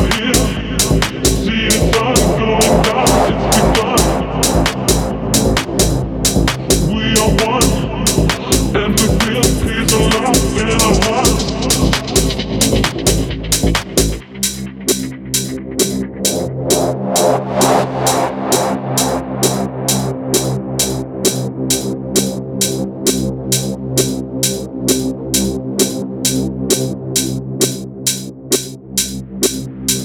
out here.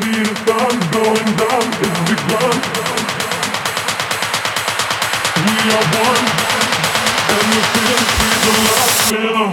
We are one, and the feeling, the love, feel the